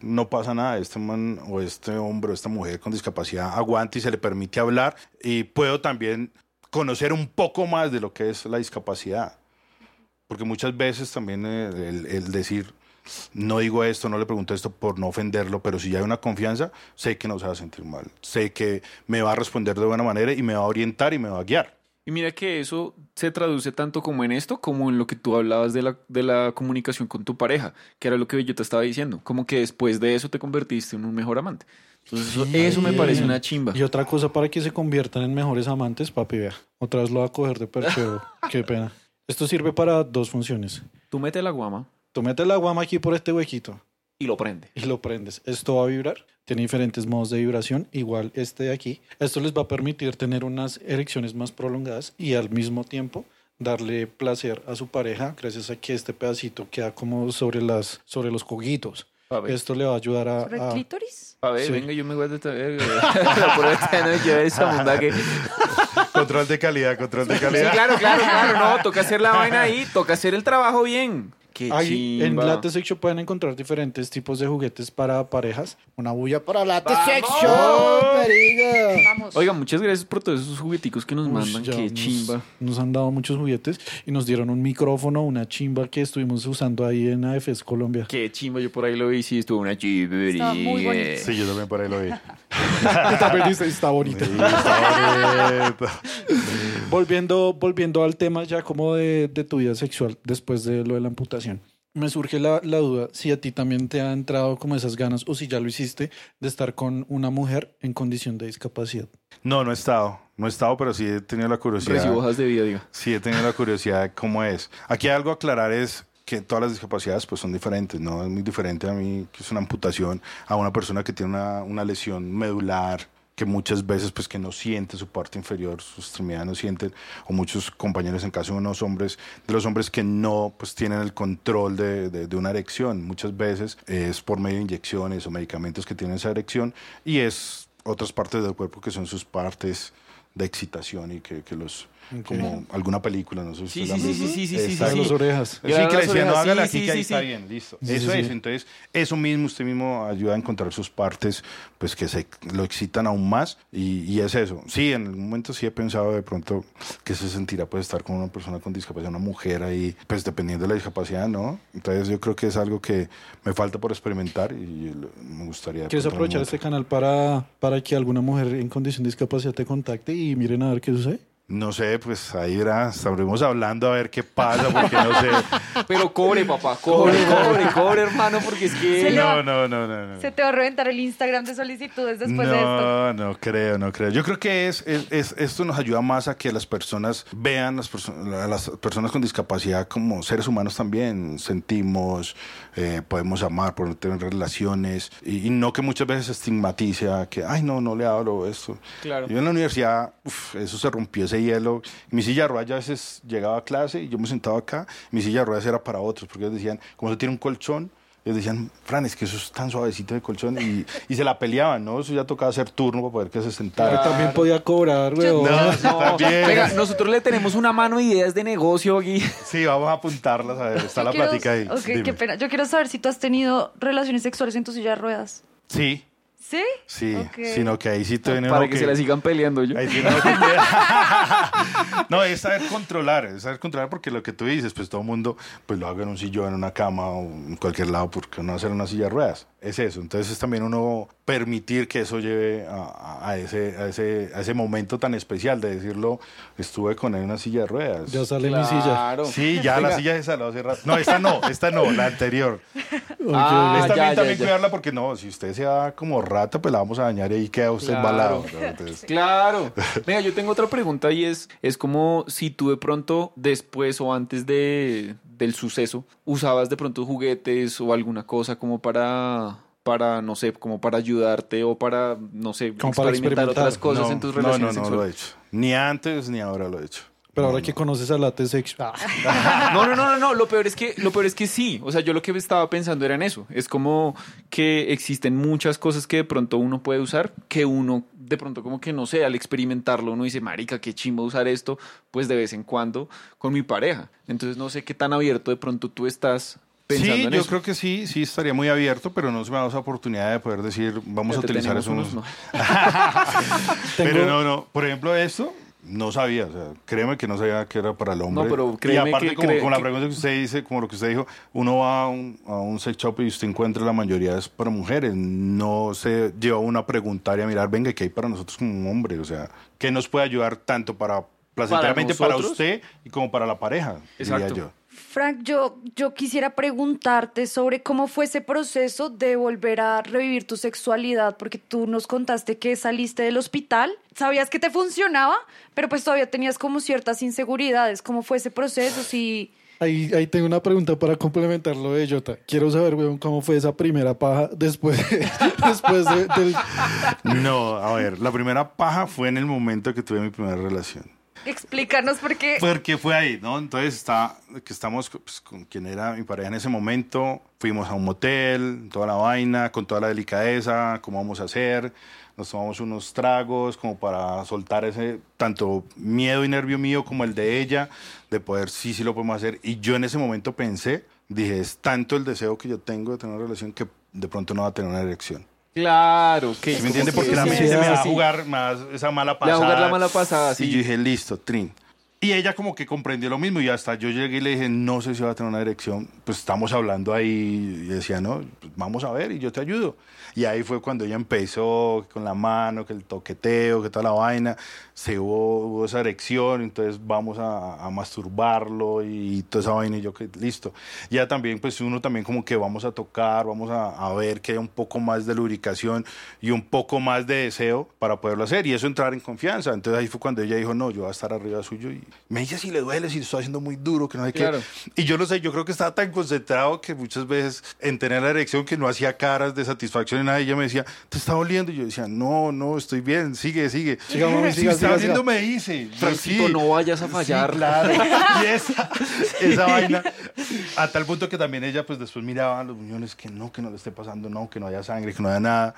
no pasa nada, este man o este hombre o esta mujer con discapacidad aguanta y se le permite hablar y puedo también conocer un poco más de lo que es la discapacidad. Porque muchas veces también el, el decir, no digo esto, no le pregunto esto por no ofenderlo, pero si ya hay una confianza, sé que no se va a sentir mal. Sé que me va a responder de buena manera y me va a orientar y me va a guiar. Y mira que eso se traduce tanto como en esto, como en lo que tú hablabas de la, de la comunicación con tu pareja, que era lo que yo te estaba diciendo. Como que después de eso te convertiste en un mejor amante. Entonces, eso, eso me parece una chimba. Y otra cosa para que se conviertan en mejores amantes, papi, vea. Otra vez lo va a coger de perchero. Qué pena. Esto sirve para dos funciones. Tú metes la guama Tú metes la guama aquí por este huequito y lo prende. y lo prendes. Esto va a vibrar. Tiene diferentes modos de vibración, igual este de aquí. Esto les va a permitir tener unas erecciones más prolongadas y al mismo tiempo darle placer a su pareja gracias a que este pedacito queda como sobre, las, sobre los coguitos. Esto le va a ayudar a... ¿Sobre el a- clítoris? a ver sí. venga, yo me voy a detener. Por esta yo esa onda que... Control de calidad, control de Sí, calidad. claro, claro, claro. No, toca hacer la vaina ahí, toca hacer el trabajo bien. Qué Ahí en. Latte Sex Shop pueden encontrar diferentes tipos de juguetes para parejas. Una bulla para Latte Sex Shop, marica. Vamos. Oiga, muchas gracias por todos esos jugueticos que nos Uy, mandan. Qué nos- chimba. Nos han dado muchos juguetes y nos dieron un micrófono, una chimba que estuvimos usando ahí en AFS Colombia. Qué chimba. Yo por ahí lo vi. Sí, estuvo una chimba. Estaba muy bonito. Sí, yo también por ahí lo vi. Está bonito. Sí, está bonito. Volviendo, volviendo al tema ya como de, de tu vida sexual después de lo de la amputación. Me surge la, la duda si a ti también te ha entrado como esas ganas o si ya lo hiciste de estar con una mujer en condición de discapacidad. No, no he estado. No he estado, pero sí he tenido la curiosidad. Recibo hojas de vida, diga. Sí, he tenido la curiosidad de cómo es. Aquí hay algo a aclarar es que todas las discapacidades pues son diferentes, ¿no? Es muy diferente a mí, que es una amputación, a una persona que tiene una, una lesión medular, que muchas veces pues que no siente su parte inferior, su extremidad no sienten, o muchos compañeros en caso de unos hombres, de los hombres que no pues tienen el control de, de- de una erección, muchas veces es por medio de inyecciones o medicamentos que tienen esa erección y es otras partes del cuerpo que son sus partes de excitación y que, que los como alguna película no sé si Sí, sí, sí, sí, sí, sí, sí, Exacto. sí. Las orejas. Sí, Claro, que le las decían, no orejas, hágale sí, aquí sí, que ahí sí, está sí. bien, listo. Sí, eso sí, es, sí. entonces eso mismo usted mismo ayuda a encontrar sus partes, pues que se lo excitan aún más y, y es eso. Sí, en algún momento sí he pensado de pronto que se sentirá pues estar con una persona con discapacidad, una mujer ahí, pues dependiendo de la discapacidad, ¿no? Entonces yo creo que es algo que me falta por experimentar y me gustaría. ¿Quieres aprovechar este canal para, para que alguna mujer en condición de discapacidad te contacte y miren a ver qué sucede? No sé, pues ahí verá, estaremos hablando a ver qué pasa, porque no sé. Pero cobre, papá. Cobre, cobre, cobre, hermano, porque es Se que. No, no, no, no. no. Se te va a reventar el Instagram de solicitudes después de esto. No, no creo, no creo. Yo creo que es, es- es- esto nos ayuda más a que las personas vean las perso- a las personas con discapacidad como seres humanos también. Sentimos, eh, podemos amar, podemos tener relaciones y, y no que muchas veces se estigmatice a que, ay, no, no le hablo esto. Claro. Yo en la universidad, uf, eso se rompió ese hielo. Mi silla de ruedas ya a veces llegaba a clase y yo me sentaba acá. Mi silla de ruedas era para otros porque ellos decían, como eso tiene un colchón, ellos decían, Fran, es que eso es tan suavecito de colchón y, y se la peleaban, ¿no? Eso ya tocaba hacer turno para poder que se sentara. también podía cobrar, weón. No, No, también. venga, nosotros le tenemos una mano de ideas de negocio aquí. Sí, vamos a apuntarlas, a ver, está Yo la quiero- plática ahí. ok, Dime. qué pena. Yo quiero saber si tú has tenido relaciones sexuales en tu silla de ruedas. Sí, ¿Sí? sí, Ok. sino que ahí sí tiene Para uno que se la sigan peleando yo. Ahí tiene uno que- no, es saber controlar, es saber controlar porque lo que tú dices, pues todo el mundo pues lo haga en un sillón, en una cama o en cualquier lado, porque no hacer una silla de ruedas. Es eso. Entonces es también uno permitir que eso lleve a, ese, a, ese, a ese momento tan especial de decirlo, estuve con él en una silla de ruedas. Ya sale mi silla. Claro. Sí, ya la silla esa la hace rato. No, esta no, esta no, la anterior. Ah, esta ya, bien ya, también ya. cuidarla porque no, si usted se va como rata, pues la vamos a dañar y ahí queda usted Claro. embalado. ¿no? Entonces, Claro. Venga, yo tengo otra pregunta y es, es como si tú de pronto, después o antes de, del suceso, usabas de pronto juguetes o alguna cosa como para, para, no sé, como para ayudarte o para, no sé, Como para experimentar experimentar. otras cosas no, en tus no, relaciones no, no, lo he sexuales. hecho. Ni antes ni ahora lo he hecho. Pero No, ahora no. que conoces a Latte Sex Ah, No, no, no, no, no, lo peor es que lo peor es que sí, o sea, yo lo que estaba pensando era en eso, es como que existen muchas cosas que de pronto uno puede usar, que uno de pronto como que no sé, al experimentarlo uno dice, "Marica, qué chimbo usar esto", pues de vez en cuando con mi pareja. Entonces no sé qué tan abierto de pronto tú estás pensando Sí, en yo eso. creo que sí, sí estaría muy abierto, pero no se me da esa oportunidad de poder decir, vamos a utilizar eso. unos, no. Pero no, no. Por ejemplo, esto no sabía. O sea, créeme que no sabía que era para el hombre. No, pero y créeme aparte, que- como, cree- como la pregunta que usted dice, como lo que usted dijo, uno va a un, a un sex shop y usted encuentra la mayoría es para mujeres. No se lleva uno a preguntar y a mirar, venga, ¿qué hay para nosotros como un hombre? O sea, ¿qué nos puede ayudar tanto para placenteramente para, usted y como para la pareja? diría Exacto. yo. Frank, yo, yo quisiera preguntarte sobre cómo fue ese proceso de volver a revivir tu sexualidad, porque tú nos contaste que saliste del hospital, sabías que te funcionaba, pero pues todavía tenías como ciertas inseguridades. ¿Cómo fue ese proceso? Si... Ahí, ahí tengo una pregunta para complementar lo de Jota. Quiero saber, weón, cómo fue esa primera paja después, después de- del... No, a ver, la primera paja fue en el momento que tuve mi primera relación. Explícanos por qué... Porque fue ahí, ¿no? Entonces está, que estamos pues, con quien era mi pareja en ese momento, fuimos a un motel, toda la vaina, con toda la delicadeza, cómo vamos a hacer, nos tomamos unos tragos como para soltar ese tanto miedo y nervio mío como el de ella, de poder sí, sí lo podemos hacer. Y yo en ese momento pensé Dije, es tanto el deseo que yo tengo de tener una relación que de pronto no va a tener una erección. Claro, que ¿Sí me entiende? Porque que- la mente me va a jugar a- esa mala Le va pasada. a jugar la mala pasada, Y sí. yo dije, listo, Trin. Y ella como que comprendió lo mismo y hasta yo llegué y le dije, no sé si va a tener una erección. Pues estamos hablando ahí y decía, no, pues vamos a ver y yo te ayudo. Y ahí fue cuando ella empezó con la mano, que el toqueteo, que toda la vaina. Se hubo, hubo esa erección, entonces vamos a, a masturbarlo y toda esa vaina y yo que listo. Ya también, pues uno también como que vamos a tocar, vamos a, a ver que hay un poco más de lubricación y un poco más de deseo para poderlo hacer y eso entrar en confianza. Entonces ahí fue cuando ella dijo, no, yo voy a estar arriba suyo y me dice si le duele, si lo estoy haciendo muy duro, que no hay Claro. que... Y yo no sé, yo creo que estaba tan concentrado que muchas veces en tener la erección que no hacía caras de satisfacción y nada, y ella me decía, ¿te está doliendo? Y yo decía, no, no, estoy bien, sigue, sigue. Siga, mami, si siga, está doliendo, me dice. Yo, Francito, no vayas a fallar. Sí, claro. Y esa, esa vaina, a tal punto que también ella, pues después miraba a los muñones que no, que no le esté pasando, no, que no haya sangre, que no haya nada.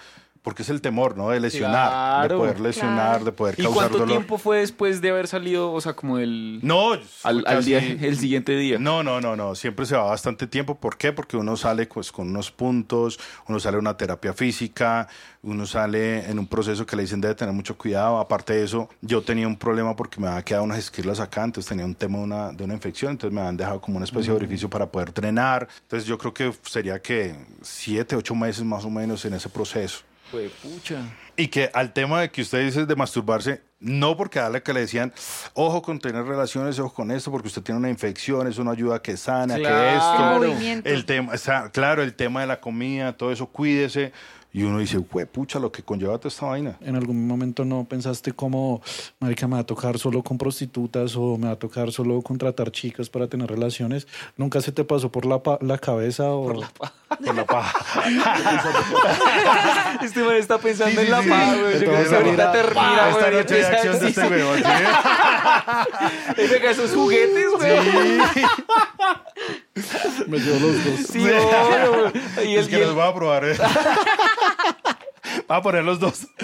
Porque es el temor, ¿no? De lesionar, Claro. de poder lesionar, Claro. de poder ¿Y causar cuánto dolor. tiempo fue después de haber salido, o sea, como el... No, al, día, el siguiente día? No, no, no, no. Siempre se va bastante tiempo. ¿Por qué? Porque uno sale pues, con unos puntos, uno sale a una terapia física, uno sale en un proceso que le dicen debe tener mucho cuidado. Aparte de eso, yo tenía un problema porque me había quedado unas esquirlas acá, entonces tenía un tema de una, de una infección, entonces me habían dejado como una especie de orificio para poder drenar. Entonces yo creo que sería que siete, ocho meses más o menos en ese proceso. Fue pucha. Y que al tema de que usted dice de masturbarse, no porque a la que le decían, ojo con tener relaciones, ojo con esto, porque usted tiene una infección, eso no ayuda a que sana, que esto. El movimiento. El tema, o sea, claro, el tema de la comida, todo eso, cuídese. Y uno dice, güey, pucha, lo que conlleva toda esta vaina. ¿En algún momento no pensaste como, marica, me va a tocar solo con prostitutas o me va a tocar solo contratar chicas para tener relaciones? ¿Nunca se te pasó por la, pa- la cabeza o...? Por la paja. Este man está pensando Sí, en sí, la sí. paz, güey. Ahorita ahorita, termina, esta güey. y noche de acción de este ¿sí? "Ey, venga, esos juguetes, güey. Me llevo los dos. Sí, obvio, güey. Y Es el, que y el- los voy a probar, ¿eh? Va a poner los dos.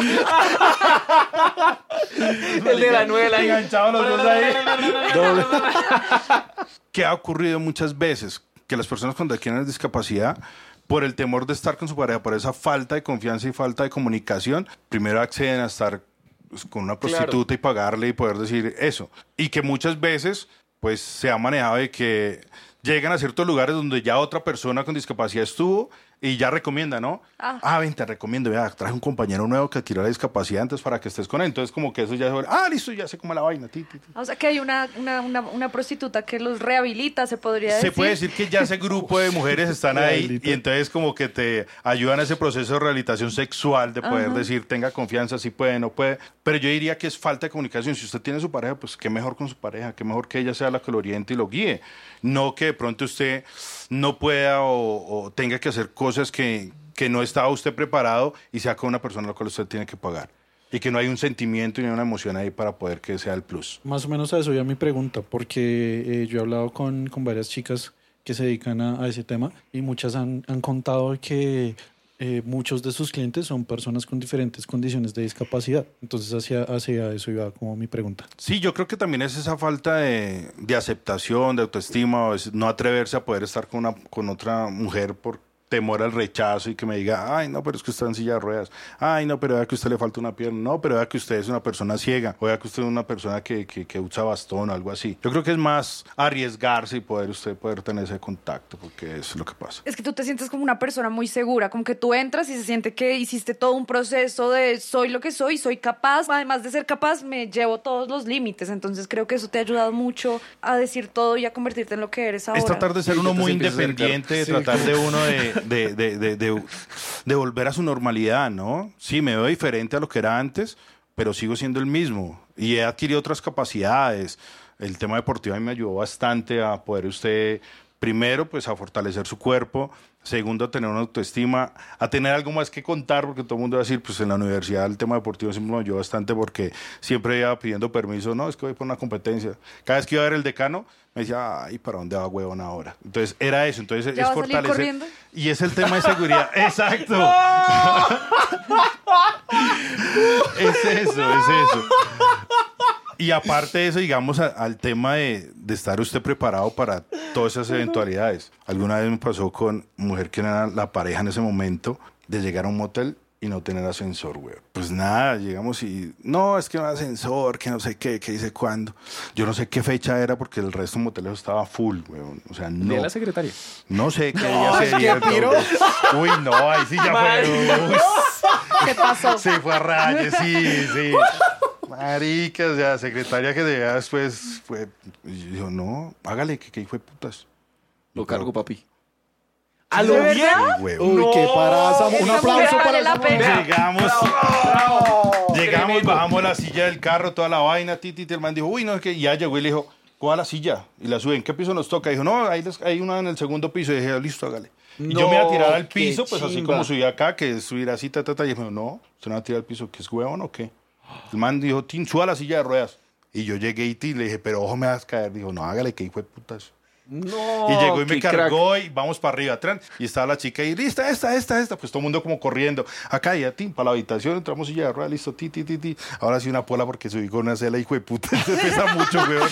el de la nuela. ahí. Enganchados los dos ahí. ¿Qué ha ocurrido muchas veces? Que las personas cuando adquieren discapacidad, por el temor de estar con su pareja, por esa falta de confianza y falta de comunicación, primero acceden a estar pues, con una prostituta y pagarle y poder decir eso. Y que muchas veces, pues, se ha manejado de que llegan a ciertos lugares donde ya otra persona con discapacidad estuvo y ya recomienda, ¿no? Ah, ven, te recomiendo, vea, traje un compañero nuevo que adquirió la discapacidad antes para que estés con él. Entonces, como que eso ya se ah, listo, ya sé cómo es la vaina. ti, ti, ti. O sea que hay una, una, una, una prostituta que los rehabilita, se podría Se decir. puede decir que ya ese grupo de mujeres están ahí y entonces como que te ayudan a ese proceso de rehabilitación sexual, de poder decir, tenga confianza, si puede, no puede. Pero yo diría que es falta de comunicación. Si usted tiene su pareja, pues qué mejor con su pareja, qué mejor que ella sea la que lo oriente y lo guíe. No que de pronto usted no pueda o, tenga que hacer cosas que, que no estaba usted preparado y sea con una persona a la cual usted tiene que pagar. Y que no hay un sentimiento y una emoción ahí para poder que sea el plus. Más o menos a eso ya mi pregunta, porque eh, yo he hablado con, con varias chicas que se dedican a, a ese tema y muchas han, han contado que eh, muchos de sus clientes son personas con diferentes condiciones de discapacidad. Entonces hacia, hacia eso iba como mi pregunta. Sí, yo creo que también es esa falta de, de aceptación, de autoestima, o no atreverse a poder estar con, una, con otra mujer por temor al rechazo y que me diga, ay, no, pero es que usted está en silla de ruedas, ay, no, pero vea que a usted le falta una pierna, no, pero vea que usted es una persona ciega, o vea que usted es una persona que, que, que usa bastón o algo así. Yo creo que es más arriesgarse y poder usted poder tener ese contacto, porque eso es lo que pasa. Es que tú te sientes como una persona muy segura, como que tú entras y se siente que hiciste todo un proceso de soy lo que soy, soy capaz, además de ser capaz, me llevo todos los límites. Entonces creo que eso te ha ayudado mucho a decir todo y a convertirte en lo que eres ahora. Es tratar de ser uno muy independiente, de tratar de uno de, de, de, de, de- volver a su normalidad, ¿no? Sí, me veo diferente a lo que era antes, pero sigo siendo el mismo y he adquirido otras capacidades. El tema deportivo a mí me ayudó bastante a poder usted, primero, pues a fortalecer su cuerpo, segundo, a tener una autoestima, a tener algo más que contar, porque todo el mundo va a decir, pues en la universidad el tema deportivo siempre me ayudó bastante porque siempre iba pidiendo permiso, no, es que voy por una competencia. Cada vez que iba a ver el decano, me decía, ay, ¿para dónde va huevón ahora? Entonces era eso, entonces ¿Ya es fortalecer. Y es el tema de seguridad, exacto. es eso, es eso. Y aparte de eso, digamos, a- al tema de, de estar usted preparado para todas esas eventualidades. Alguna vez me pasó con mujer que era la pareja en ese momento de llegar a un motel y no tener ascensor, güey. Pues nada, llegamos y no, es que no hay ascensor, que no sé qué, que dice cuándo. Yo no sé qué fecha era porque el resto de moteles estaba full, güey. O sea, no. De la secretaria. No sé qué día sería. entonces. Uy, no, ahí sí ya fue. uy, ¿Qué pasó? Sí, fue a rayes, sí, sí. Marica, o sea, secretaria que llegaba después fue. Y dijo, no, hágale, que, que fue putas. Lo cargo, papi. ¿A lo bien? Uy, qué paraza. Un aplauso para vale la pena. Llegamos, llegamos, bajamos la silla del carro, toda la vaina, titi, el man dijo, uy, no, es que ya llegó y le dijo, coja la silla y la sube. ¿En qué piso nos toca? dijo, no, hay, hay una en el segundo piso. Y dije, listo, hágale. Y yo me iba a tirar al piso, pues así como subí acá, que subir así, ta, ta, ta. Y dijo, no, usted no va a tirar al piso, ¿que es huevón o qué? El man dijo, Tin, suba la silla de ruedas. Y yo llegué y le dije, pero ojo, me vas a caer. Dijo, no, hágale, que hijo de putas. No. Y llegó y me crack. cargó y vamos para arriba atrás. Y estaba la chica y lista, esta, esta, esta. Pues todo el mundo como corriendo. Acá ya, ti, para la habitación, entramos y ya, rueda, listo, ti, ti, ti, ti. Ahora sí una pola porque subí con una cela, hijo de puta. Se pesa mucho, weón.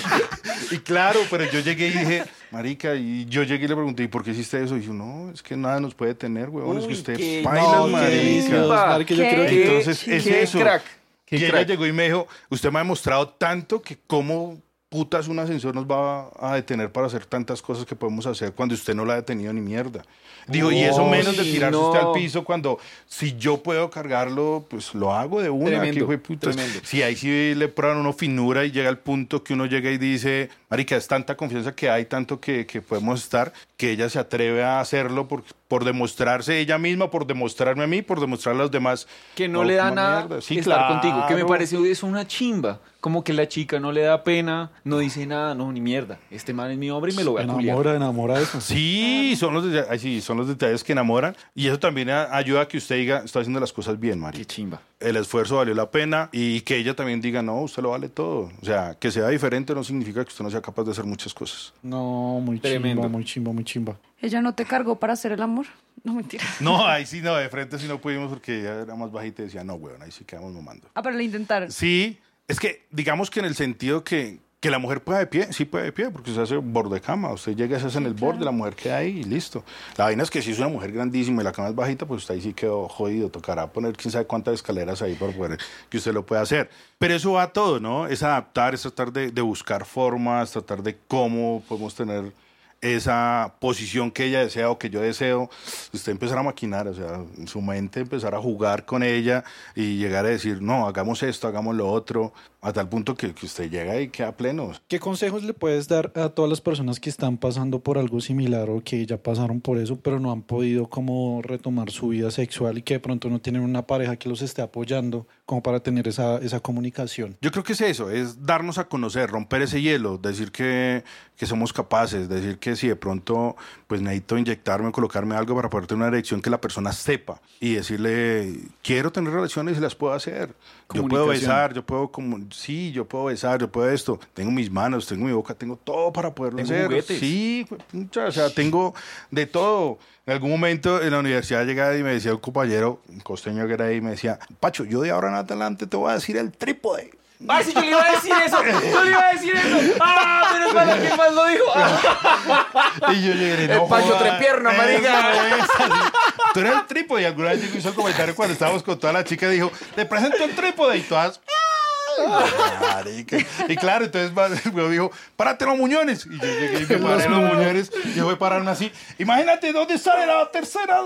Y claro, pero yo llegué y dije, marica, y yo llegué y le pregunté, ¿y por qué hiciste eso? Y dijo, no, es que nada nos puede tener, weón. es que usted qué- baila, No, marica. delicioso, marica, yo ¿Qué? creo que Entonces, es eso. crack, y ella crack. llegó y me dijo, usted me ha demostrado tanto que cómo putas un ascensor nos va a detener para hacer tantas cosas que podemos hacer cuando usted no la ha detenido ni mierda. Dijo, y eso menos de tirarse no. usted al piso cuando si yo puedo cargarlo, pues lo hago de una. Tremendo, putas. tremendo. Si ahí sí le prueban uno finura y llega al punto que uno llega y dice, marica, es tanta confianza que hay, tanto que, que podemos estar, que ella se atreve a hacerlo por, por demostrarse ella misma, por demostrarme a mí, por demostrarle a los demás. Que no le da nada. Sí, estar contigo. Que me parece eso una chimba. Como que la chica no le da pena, no dice nada, no, ni mierda. Este man es mi hombre y me lo voy a culiar. Enamora, enamora de eso. Sí, son los, deta- ay, sí, son los detalles que enamoran. Y eso también ayuda a que usted diga, está haciendo las cosas bien, Qué Mari. chimba. El esfuerzo valió la pena y que ella también diga, no, usted lo vale todo. O sea, que sea diferente no significa que usted no sea capaz de hacer muchas cosas. No, muy Tremendo. chimba, muy chimba, muy chimba. ¿Ella no te cargó para hacer el amor? No, mentira. No, ahí sí, no, de frente sí no pudimos porque ella era más bajita y decía, no, weón, ahí sí quedamos mamando. Ah, pero le intentaron. Sí, es que digamos que en el sentido que, que la mujer pueda de pie, sí puede de pie, porque se hace borde de cama. Usted llega, se hace en el borde, la mujer queda ahí y listo. La vaina es que si es una mujer grandísima y la cama es bajita, pues usted ahí sí quedó jodido. Tocará poner quién sabe cuántas escaleras ahí para poder que usted lo pueda hacer. Pero eso va a todo, ¿no? Es adaptar, es tratar de, de buscar formas, tratar de cómo podemos tener esa posición que ella desea o que yo deseo, usted empezar a maquinar, o sea, en su mente empezar a jugar con ella y llegar a decir, no, hagamos esto, hagamos lo otro, a tal punto que, que usted llega y queda pleno. ¿Qué consejos le puedes dar a todas las personas que están pasando por algo similar o que ya pasaron por eso, pero no han podido como retomar su vida sexual y que de pronto no tienen una pareja que los esté apoyando como para tener esa, esa comunicación? Yo creo que es eso, es darnos a conocer, romper ese hielo, decir que, que somos capaces, decir que si de pronto pues necesito inyectarme, colocarme algo para poder tener una erección que la persona sepa y decirle, quiero tener relaciones y las puedo hacer. Yo puedo besar, yo puedo como, sí, yo puedo besar, yo puedo esto, tengo mis manos, tengo mi boca, tengo todo para poderlo Tengo hacer. juguetes. Sí, o sea, tengo de todo. En algún momento en la universidad llegaba y me decía un compañero, un costeño que era ahí, me decía, Pacho, yo de ahora en adelante te voy a decir el trípode. ¡Ah, sí, yo le iba a decir eso! ¡Yo le iba a decir eso! ¡Ah, menos mal que más lo dijo! Ah. Y yo llegué, El Pancho Trepierna, marica. es. Tú eres el trípode. Y alguna vez hizo el comentario cuando estábamos con toda la chica y dijo, le presento el trípode. Y todas... Marica. Y claro, entonces güey dijo, párate los muñones. Y yo llegué y me paré los muñones. Y yo voy a pararme así. Imagínate dónde sale la tercera.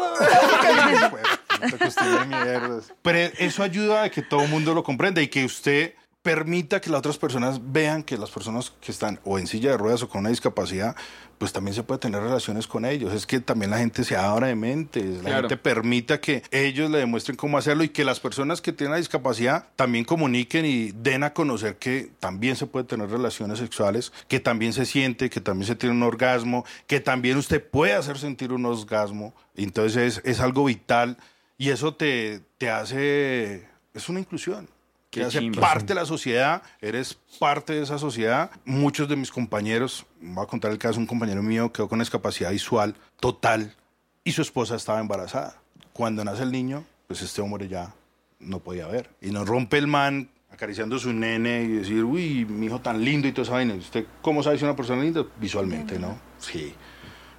"Pues, mierdas". Pero eso ayuda a que todo el mundo lo comprenda y que usted permita que las otras personas vean que las personas que están o en silla de ruedas o con una discapacidad, pues también se puede tener relaciones con ellos. Es que también la gente se abra de mente, la Claro. gente permita que ellos le demuestren cómo hacerlo y que las personas que tienen la discapacidad también comuniquen y den a conocer que también se puede tener relaciones sexuales, que también se siente, que también se tiene un orgasmo, que también usted puede hacer sentir un orgasmo. Entonces es, es algo vital y eso te, te hace, es una inclusión. Qué Que hace parte de la sociedad, eres parte de esa sociedad. Muchos de mis compañeros, voy a contar el caso un compañero mío, quedó con discapacidad visual total y su esposa estaba embarazada. Cuando nace el niño, pues este hombre ya no podía ver. Y nos rompe el man acariciando a su nene y decir, uy, mi hijo tan lindo y toda esa vaina. ¿Usted cómo sabe si una persona linda? Visualmente, ¿no? Sí.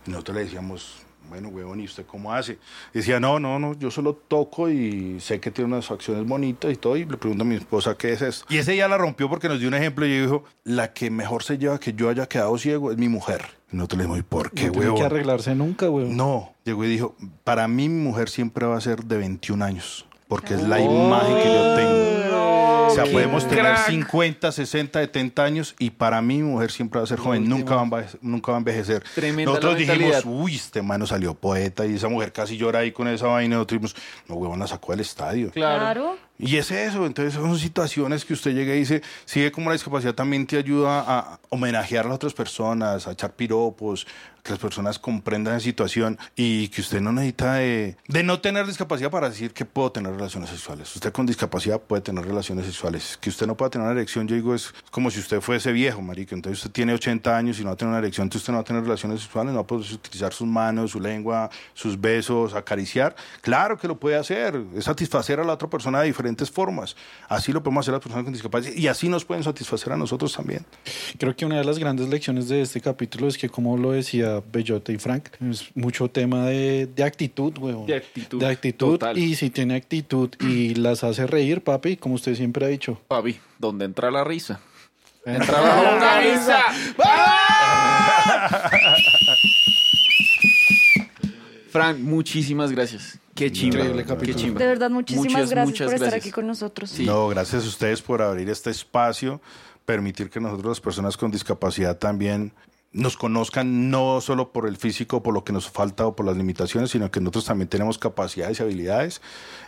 Y nosotros le decíamos, bueno, huevón, ¿y usted cómo hace? Y decía, no, no, no, yo solo toco y sé que tiene unas facciones bonitas y todo. Y le pregunto a mi esposa, ¿qué es esto? Y ese día la rompió porque nos dio un ejemplo y ella dijo, la que mejor se lleva que yo haya quedado ciego es mi mujer. Y nosotros le dijimos, ¿y por qué, no tiene que huevón? arreglarse nunca, weón. No, llegó y dijo, para mí mi mujer siempre va a ser de 21 años, porque es la imagen que yo tengo. O sea, podemos tener crack. 50, 60, 70 años y para mí mi mujer siempre va a ser joven, nunca va a, enveje- nunca va a envejecer. Tremenda Nosotros dijimos, uy, este mano salió poeta y esa mujer casi llora ahí con esa vaina. Nosotros dijimos, no, huevón, la sacó del estadio. Claro. Y es eso, entonces son situaciones que usted llega y dice, ve como la discapacidad también te ayuda a homenajear a otras personas, a echar piropos, que las personas comprendan la situación y que usted no necesita de, de no tener discapacidad para decir que puedo tener relaciones sexuales. Usted con discapacidad puede tener relaciones sexuales. Que usted no pueda tener una erección, yo digo, es como si usted fuese viejo, marica. Entonces usted tiene 80 años y no va a tener una erección, entonces usted no va a tener relaciones sexuales, no va a poder utilizar sus manos, su lengua, sus besos, acariciar. Claro que lo puede hacer, es satisfacer a la otra persona de diferentes formas. Así lo podemos hacer las personas con discapacidad y así nos pueden satisfacer a nosotros también. Creo que una de las grandes lecciones de este capítulo es que, como lo decía Bellote y Frank, es mucho tema de, de actitud, weón. De actitud, De actitud. total. Y si tiene actitud y las hace reír, papi, como usted siempre ha dicho. Papi, ¿dónde entra la risa? Entra la longaniza. Frank, muchísimas gracias. Qué chimba. Increíble Qué chimba. De verdad, muchísimas Muchas, gracias muchas por estar aquí con nosotros. Sí. No, gracias a ustedes por abrir este espacio, permitir que nosotros las personas con discapacidad también nos conozcan no solo por el físico, por lo que nos falta o por las limitaciones, sino que nosotros también tenemos capacidades y habilidades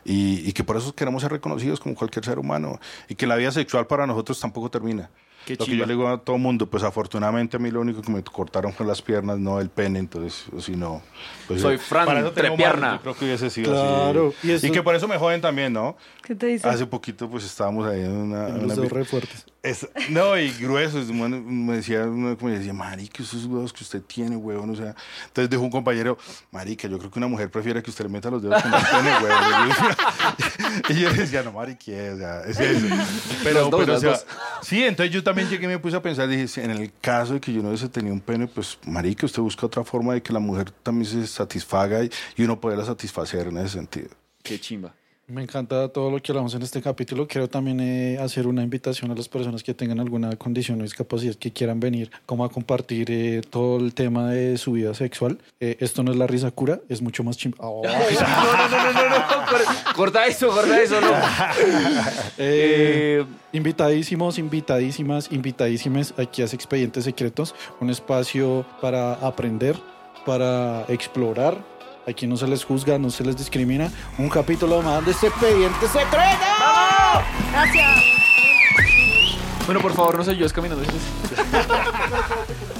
y, y que por eso queremos ser reconocidos como cualquier ser humano y que la vida sexual para nosotros tampoco termina. Qué lo que chimba. yo le digo a todo mundo, pues afortunadamente a mí lo único que me cortaron fue las piernas, no el pene, entonces si no... Pues, Soy eh, Fran para eso tengo Trepierna. manos, Yo creo que hubiese sido Claro, así. y Y, que por eso me joden también, ¿no? ¿Qué te dice? Hace poquito pues estábamos ahí en una... Los una re fuertes. es- no, y gruesos. bueno, me decía, como decía, marica, esos huevos que usted tiene, huevón. O sea, entonces dijo un compañero, marica, yo creo que una mujer prefiere que usted le meta los dedos con el pene, huevón. y yo decía, no, marica, o sea, es eso. Pero, dos, pero, o sea, dos. sí, entonces yo también llegué y me puse a pensar, dije, en el caso de que yo no hubiese tenido un pene, pues, marica, usted busca otra forma de que la mujer también se satisfaga y, y uno poderla satisfacer en ese sentido. Qué chimba. Me encanta todo lo que hablamos en este capítulo. Quiero también eh, hacer una invitación a las personas que tengan alguna condición o discapacidad que quieran venir, como a compartir eh, todo el tema de su vida sexual. Eh, esto no es la risa cura, es mucho más chimba. Oh. No, no, no, no, no, no. Cor- Corta eso, corta eso, no. Eh, Eh, invitadísimos, invitadísimas, invitadísimes aquí a Expedientes Secretos, un espacio para aprender, para explorar. Aquí no se les juzga, no se les discrimina. Un capítulo más de este Expediente Secreto. Gracias. bueno, por favor, nos ayudas caminando.